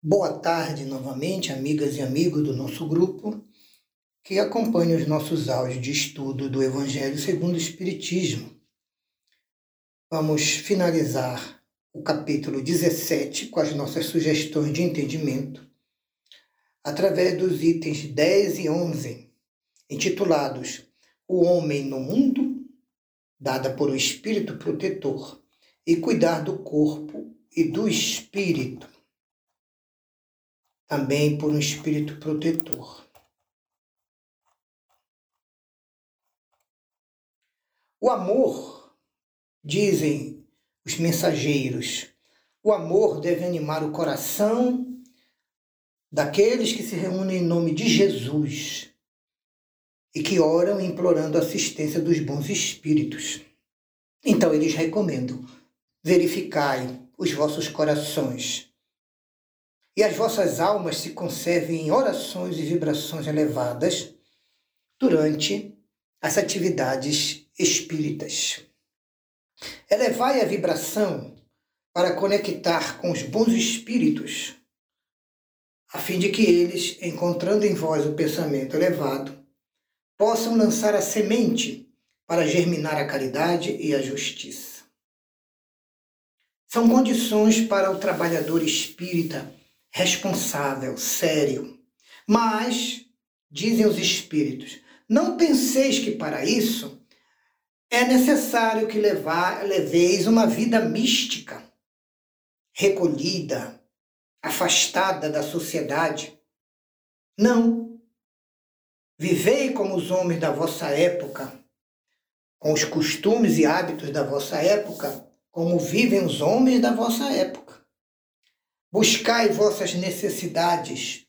Boa tarde novamente, amigas e amigos do nosso grupo que acompanham os nossos áudios de estudo do Evangelho segundo o Espiritismo. Vamos finalizar o capítulo 17 com as nossas sugestões de entendimento através dos itens 10 e 11, intitulados O Homem no Mundo, dada por o Espírito Protetor, e Cuidar do Corpo e do Espírito também por um espírito protetor. O amor, dizem os mensageiros, o amor deve animar o coração daqueles que se reúnem em nome de Jesus e que oram implorando a assistência dos bons espíritos. Então eles recomendam: verificai os vossos corações e as vossas almas se conservem em orações e vibrações elevadas durante as atividades espíritas. Elevai a vibração para conectar com os bons espíritos, a fim de que eles, encontrando em vós o pensamento elevado, possam lançar a semente para germinar a caridade e a justiça. São condições para o trabalhador espírita responsável, sério. Mas, dizem os espíritos, não penseis que para isso é necessário que levar, leveis uma vida mística, recolhida, afastada da sociedade. Não. Vivei como os homens da vossa época, com os costumes e hábitos da vossa época, como vivem os homens da vossa época. Buscai vossas necessidades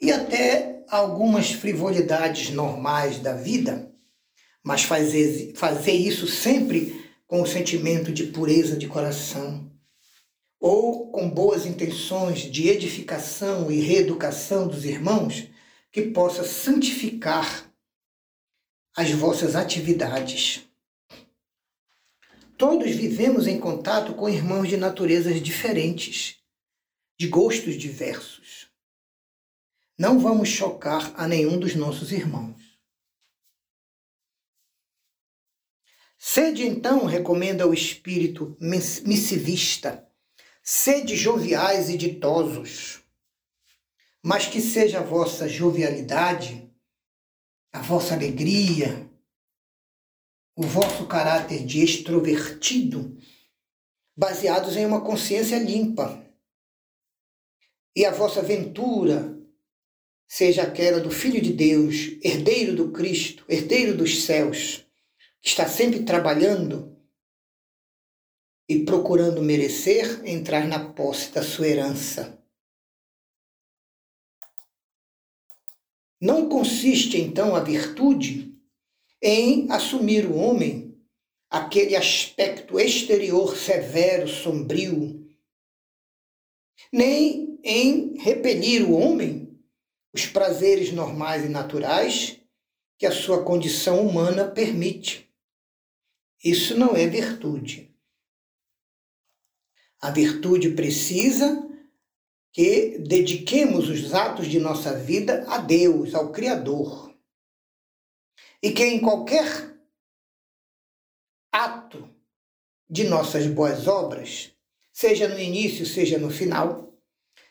e até algumas frivolidades normais da vida, mas fazer, fazer isso sempre com o sentimento de pureza de coração, ou com boas intenções de edificação e reeducação dos irmãos, que possa santificar as vossas atividades. Todos vivemos em contato com irmãos de naturezas diferentes de gostos diversos. Não vamos chocar a nenhum dos nossos irmãos. Sede então, recomenda o espírito missivista, sede joviais e ditosos, mas que seja a vossa jovialidade, a vossa alegria, o vosso caráter de extrovertido, baseados em uma consciência limpa, e a vossa ventura seja aquela do Filho de Deus, herdeiro do Cristo, herdeiro dos céus, que está sempre trabalhando e procurando merecer entrar na posse da sua herança. Não consiste então a virtude em assumir o homem aquele aspecto exterior severo, sombrio, nem em repelir o homem os prazeres normais e naturais que a sua condição humana permite. Isso não é virtude. A virtude precisa que dediquemos os atos de nossa vida a Deus, ao Criador. E que em qualquer ato de nossas boas obras, seja no início, seja no final,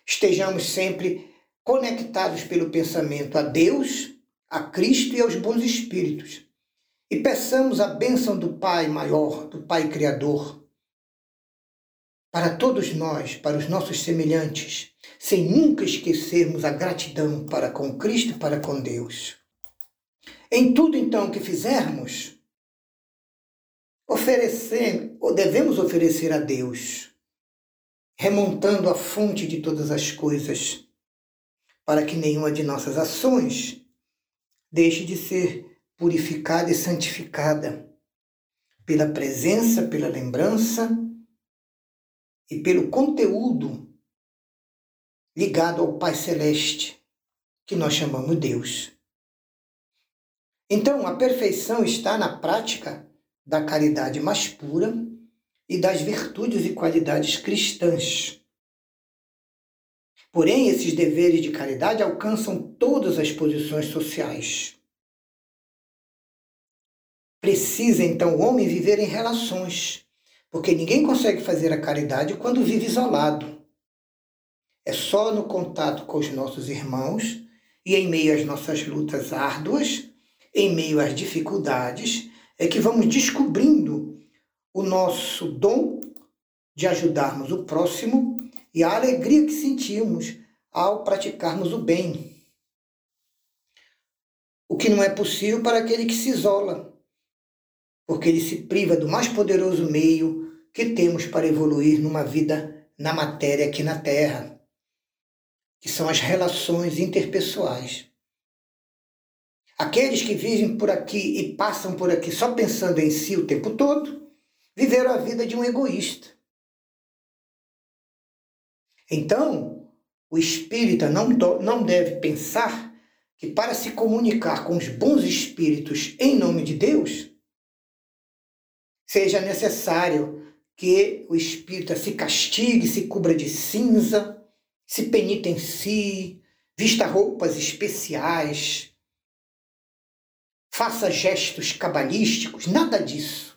estejamos sempre conectados pelo pensamento a Deus, a Cristo e aos bons espíritos. E peçamos a bênção do Pai maior, do Pai Criador, para todos nós, para os nossos semelhantes, sem nunca esquecermos a gratidão para com Cristo e para com Deus. Em tudo então que fizermos, oferecer, ou devemos oferecer a Deus remontando a fonte de todas as coisas, para que nenhuma de nossas ações deixe de ser purificada e santificada pela presença, pela lembrança e pelo conteúdo ligado ao Pai Celeste, que nós chamamos Deus. Então, a perfeição está na prática da caridade mais pura e das virtudes e qualidades cristãs. Porém, esses deveres de caridade alcançam todas as posições sociais. Precisa então o homem viver em relações, porque ninguém consegue fazer a caridade quando vive isolado. É só no contato com os nossos irmãos e em meio às nossas lutas árduas, em meio às dificuldades, é que vamos descobrindo o nosso dom de ajudarmos o próximo e a alegria que sentimos ao praticarmos o bem. O que não é possível para aquele que se isola, porque ele se priva do mais poderoso meio que temos para evoluir numa vida na matéria aqui na Terra, que são as relações interpessoais. Aqueles que vivem por aqui e passam por aqui só pensando em si o tempo todo, viveram a vida de um egoísta. Então, o espírita não, não deve pensar que para se comunicar com os bons espíritos em nome de Deus, seja necessário que o espírita se castigue, se cubra de cinza, se penitencie, vista roupas especiais, faça gestos cabalísticos, nada disso.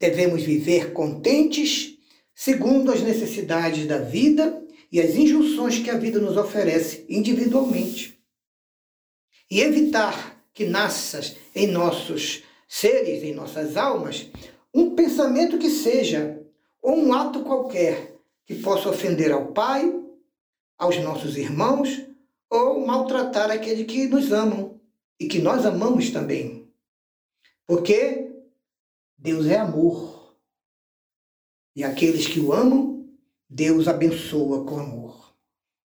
Devemos viver contentes segundo as necessidades da vida e as injunções que a vida nos oferece individualmente. E evitar que nasça em nossos seres, em nossas almas, um pensamento que seja, ou um ato qualquer, que possa ofender ao Pai, aos nossos irmãos, ou maltratar aquele que nos amam e que nós amamos também. Porque Deus é amor. E aqueles que o amam, Deus abençoa com amor.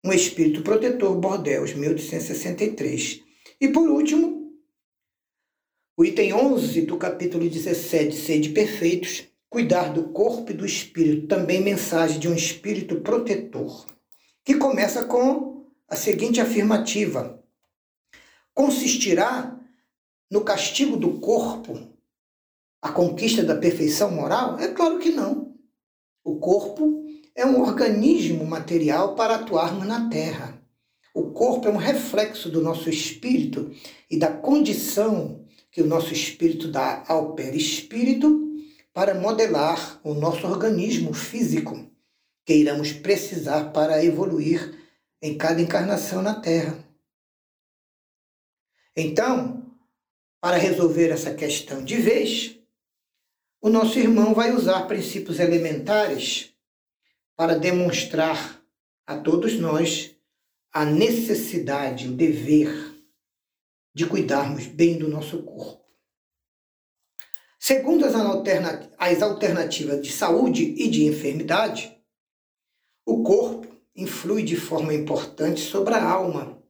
Um espírito protetor, Bordeus, 1863. E por último, o item 11 do capítulo 17, Sede Perfeitos, cuidar do corpo e do espírito, também mensagem de um espírito protetor, que começa com a seguinte afirmativa: consistirá no castigo do corpo a conquista da perfeição moral? É claro que não. O corpo é um organismo material para atuarmos na Terra. O corpo é um reflexo do nosso espírito e da condição que o nosso espírito dá ao perispírito para modelar o nosso organismo físico que iremos precisar para evoluir em cada encarnação na Terra. Então, para resolver essa questão de vez, o nosso irmão vai usar princípios elementares para demonstrar a todos nós a necessidade, o dever de cuidarmos bem do nosso corpo. Segundo as, as alternativas de saúde e de enfermidade, o corpo influi de forma importante sobre a alma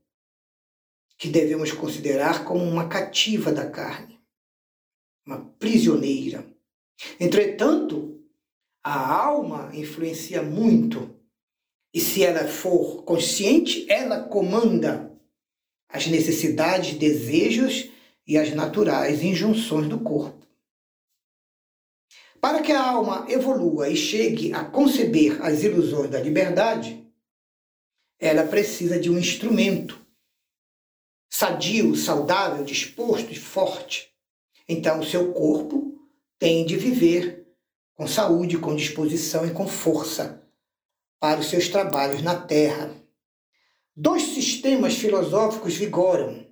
que devemos considerar como uma cativa da carne, uma prisioneira. Entretanto, a alma influencia muito, e se ela for consciente, ela comanda as necessidades, desejos e as naturais injunções do corpo. Para que a alma evolua e chegue a conceber as ilusões da liberdade, ela precisa de um instrumento sadio, saudável, disposto e forte. Então, o seu corpo tem de viver com saúde, com disposição e com força para os seus trabalhos na Terra. Dois sistemas filosóficos vigoram,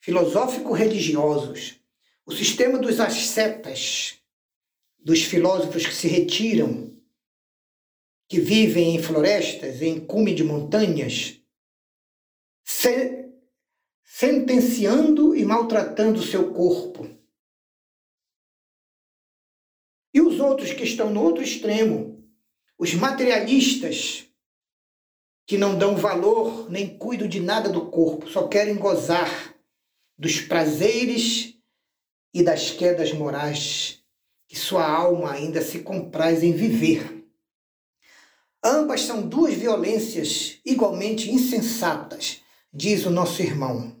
filosófico-religiosos. O sistema dos ascetas, dos filósofos que se retiram, que vivem em florestas, em cume de montanhas, sentenciando e maltratando o seu corpo. Outros que estão no outro extremo, os materialistas, que não dão valor nem cuidam de nada do corpo, só querem gozar dos prazeres e das quedas morais que sua alma ainda se compraz em viver. Ambas são duas violências igualmente insensatas, diz o nosso irmão.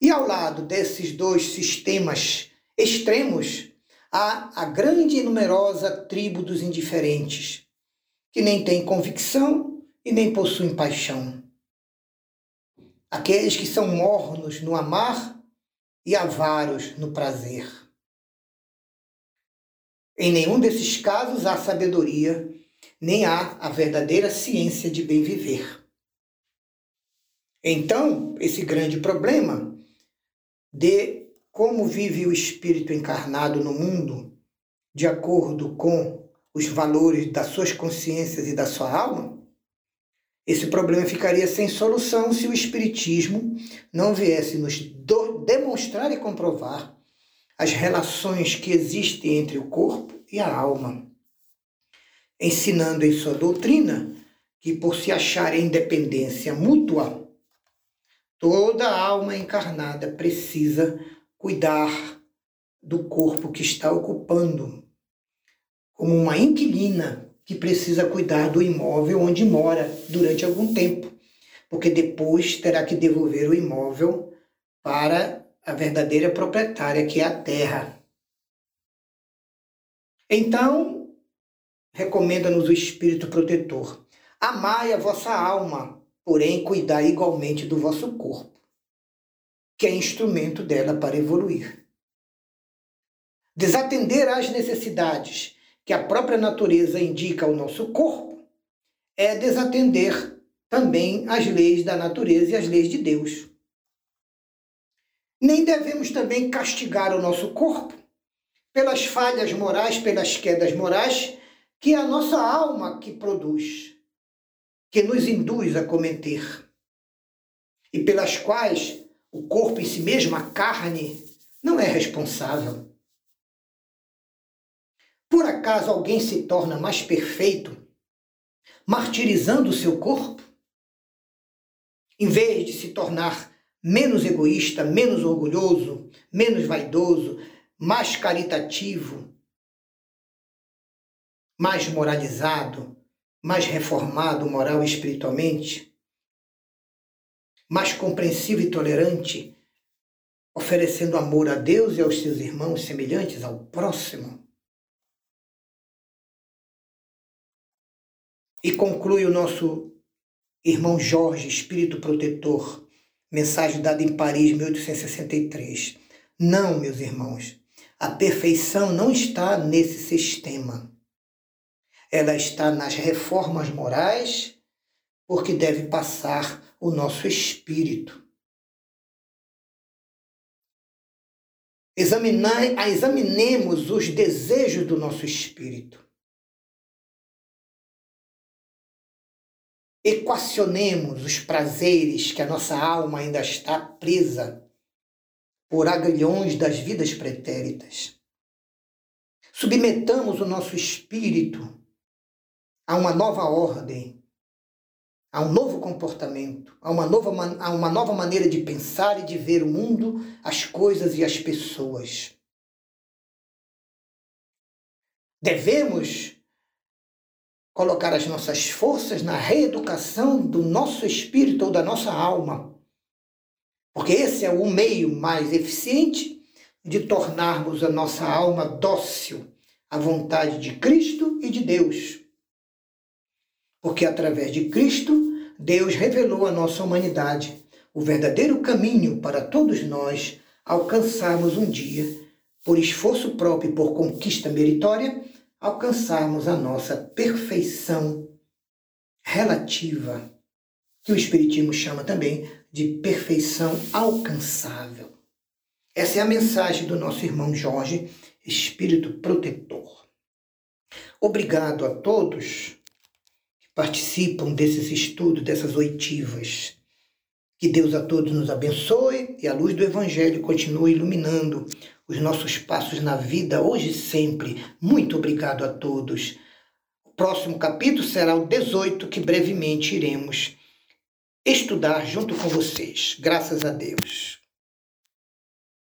E ao lado desses dois sistemas extremos, há a grande e numerosa tribo dos indiferentes, que nem têm convicção e nem possuem paixão. Aqueles que são mornos no amar e avaros no prazer. Em nenhum desses casos há sabedoria, nem há a verdadeira ciência de bem viver. Então, esse grande problema de como vive o espírito encarnado no mundo, de acordo com os valores das suas consciências e da sua alma, esse problema ficaria sem solução se o Espiritismo não viesse nos demonstrar e comprovar as relações que existem entre o corpo e a alma, ensinando em sua doutrina que, por se achar em independência mútua, toda alma encarnada precisa cuidar do corpo que está ocupando, como uma inquilina que precisa cuidar do imóvel onde mora durante algum tempo, porque depois terá que devolver o imóvel para a verdadeira proprietária, que é a terra. Então, recomenda-nos o Espírito protetor: amai a vossa alma, porém cuidai igualmente do vosso corpo, que é instrumento dela para evoluir. Desatender às necessidades que a própria natureza indica ao nosso corpo é desatender também as leis da natureza e as leis de Deus. Nem devemos também castigar o nosso corpo pelas falhas morais, pelas quedas morais que é a nossa alma que produz, que nos induz a cometer, e pelas quais o corpo em si mesmo, a carne, não é responsável. Por acaso alguém se torna mais perfeito martirizando o seu corpo? Em vez de se tornar menos egoísta, menos orgulhoso, menos vaidoso, mais caritativo, mais moralizado, mais reformado moral e espiritualmente, mais compreensivo e tolerante, oferecendo amor a Deus e aos seus irmãos semelhantes ao próximo. E conclui o nosso irmão Jorge, espírito protetor, mensagem dada em Paris, 1863. Não, meus irmãos, a perfeição não está nesse sistema. Ela está nas reformas morais, porque deve passar o nosso espírito. examinemos os desejos do nosso espírito. equacionemos os prazeres que a nossa alma ainda está presa por agrilhões das vidas pretéritas. Submetamos o nosso espírito a uma nova ordem, a um novo comportamento, a uma nova, a uma nova maneira de pensar e de ver o mundo, as coisas e as pessoas. Devemos colocar as nossas forças na reeducação do nosso espírito ou da nossa alma. Porque esse é o meio mais eficiente de tornarmos a nossa alma dócil à vontade de Cristo e de Deus. Porque através de Cristo, Deus revelou à nossa humanidade o verdadeiro caminho para todos nós alcançarmos um dia, por esforço próprio e por conquista meritória, alcançarmos a nossa perfeição relativa, que o Espiritismo chama também de perfeição alcançável. Essa é a mensagem do nosso irmão Jorge, Espírito Protetor. Obrigado a todos participam desses estudos, dessas oitivas. Que Deus a todos nos abençoe e a luz do Evangelho continue iluminando os nossos passos na vida hoje e sempre. Muito obrigado a todos. O próximo capítulo será o 18, que brevemente iremos estudar junto com vocês. Graças a Deus.